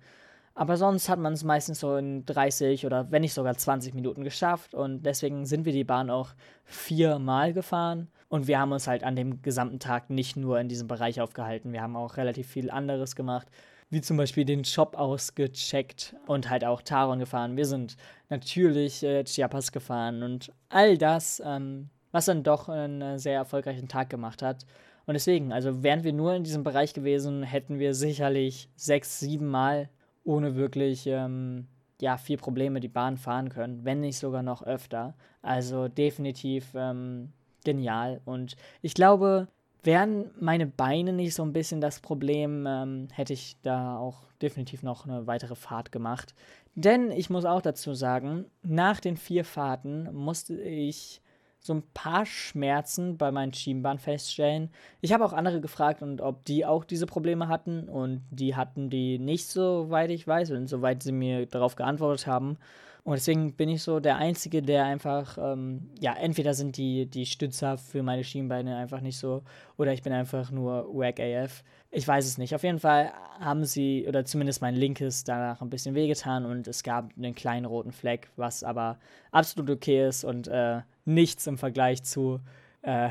Aber sonst hat man es meistens so in 30 oder wenn nicht sogar 20 Minuten geschafft. Und deswegen sind wir die Bahn auch viermal gefahren. Und wir haben uns halt an dem gesamten Tag nicht nur in diesem Bereich aufgehalten. Wir haben auch relativ viel anderes gemacht. Wie zum Beispiel den Shop ausgecheckt und halt auch Taron gefahren. Wir sind natürlich äh, Chiapas gefahren und all das, ähm, was dann doch einen sehr erfolgreichen Tag gemacht hat. Und deswegen, also wären wir nur in diesem Bereich gewesen, hätten wir sicherlich sechs, sieben Mal ohne wirklich ähm, ja, viel Probleme die Bahn fahren können, wenn nicht sogar noch öfter. Also definitiv ähm, genial. Und ich glaube, wären meine Beine nicht so ein bisschen das Problem, ähm, hätte ich da auch definitiv noch eine weitere Fahrt gemacht. Denn ich muss auch dazu sagen, nach den vier Fahrten musste ich so ein paar Schmerzen bei meinen Schienbeinen feststellen. Ich habe auch andere gefragt und ob die auch diese Probleme hatten und die hatten die nicht, soweit ich weiß und soweit sie mir darauf geantwortet haben. Und deswegen bin ich so der Einzige, der einfach, ähm, ja, entweder sind die, die Stützer für meine Schienbeine einfach nicht so oder ich bin einfach nur wack AF. Ich weiß es nicht. Auf jeden Fall haben sie, oder zumindest mein linkes, danach ein bisschen wehgetan und es gab einen kleinen roten Fleck, was aber absolut okay ist und äh, nichts im Vergleich zu äh,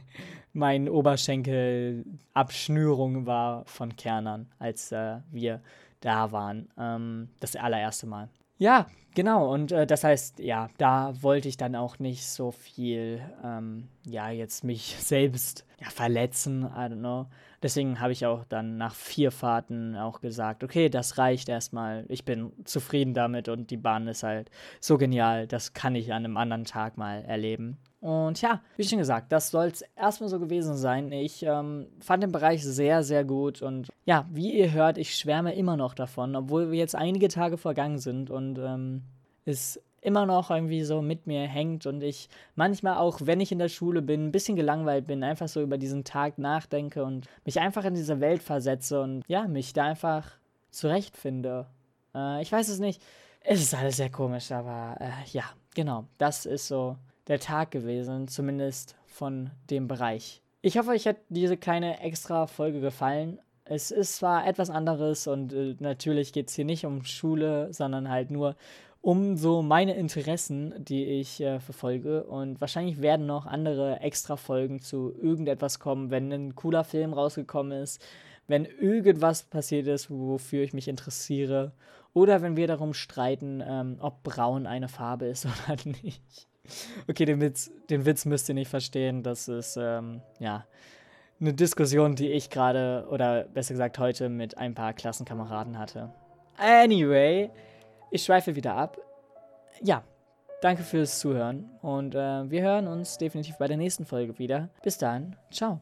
meinen Oberschenkelabschnürung war von Kernern, als äh, wir da waren. Ähm, das allererste Mal. Ja, genau. Und äh, das heißt, ja, da wollte ich dann auch nicht so viel, ähm, ja, jetzt mich selbst ja, verletzen. I don't know. Deswegen habe ich auch dann nach vier Fahrten auch gesagt, okay, das reicht erstmal. Ich bin zufrieden damit und die Bahn ist halt so genial. Das kann ich an einem anderen Tag mal erleben. Und ja, wie schon gesagt, das soll es erstmal so gewesen sein. Ich ähm, fand den Bereich sehr, sehr gut. Und ja, wie ihr hört, ich schwärme immer noch davon, obwohl wir jetzt einige Tage vergangen sind und ähm, es immer noch irgendwie so mit mir hängt und ich manchmal auch, wenn ich in der Schule bin, ein bisschen gelangweilt bin, einfach so über diesen Tag nachdenke und mich einfach in diese Welt versetze und ja, mich da einfach zurechtfinde. Äh, ich weiß es nicht. Es ist alles sehr komisch, aber äh, ja, genau, das ist so der Tag gewesen, zumindest von dem Bereich, Ich hoffe, euch hat diese kleine extra Folge gefallen. Es ist zwar etwas anderes und äh, natürlich geht es hier nicht um Schule, sondern halt nur um so meine Interessen, die ich äh, verfolge. Und wahrscheinlich werden noch andere extra Folgen zu irgendetwas kommen, wenn ein cooler Film rausgekommen ist, wenn irgendwas passiert ist, wofür ich mich interessiere. Oder wenn wir darum streiten, ähm, ob braun eine Farbe ist oder nicht. Okay, den Witz, den Witz müsst ihr nicht verstehen. Das ist, ähm, ja, eine Diskussion, die ich gerade, oder besser gesagt heute, mit ein paar Klassenkameraden hatte. Anyway, ich schweife wieder ab. Ja, danke fürs Zuhören und äh, wir hören uns definitiv bei der nächsten Folge wieder. Bis dann, ciao.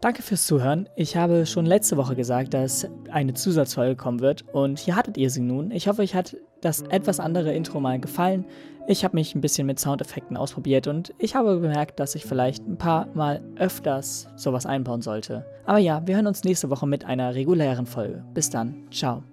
Danke fürs Zuhören. Ich habe schon letzte Woche gesagt, dass eine Zusatzfolge kommen wird und hier hattet ihr sie nun. Ich hoffe, euch hat das etwas andere Intro mal gefallen. Ich habe mich ein bisschen mit Soundeffekten ausprobiert und ich habe bemerkt, dass ich vielleicht ein paar Mal öfters sowas einbauen sollte. Aber ja, wir hören uns nächste Woche mit einer regulären Folge. Bis dann, ciao.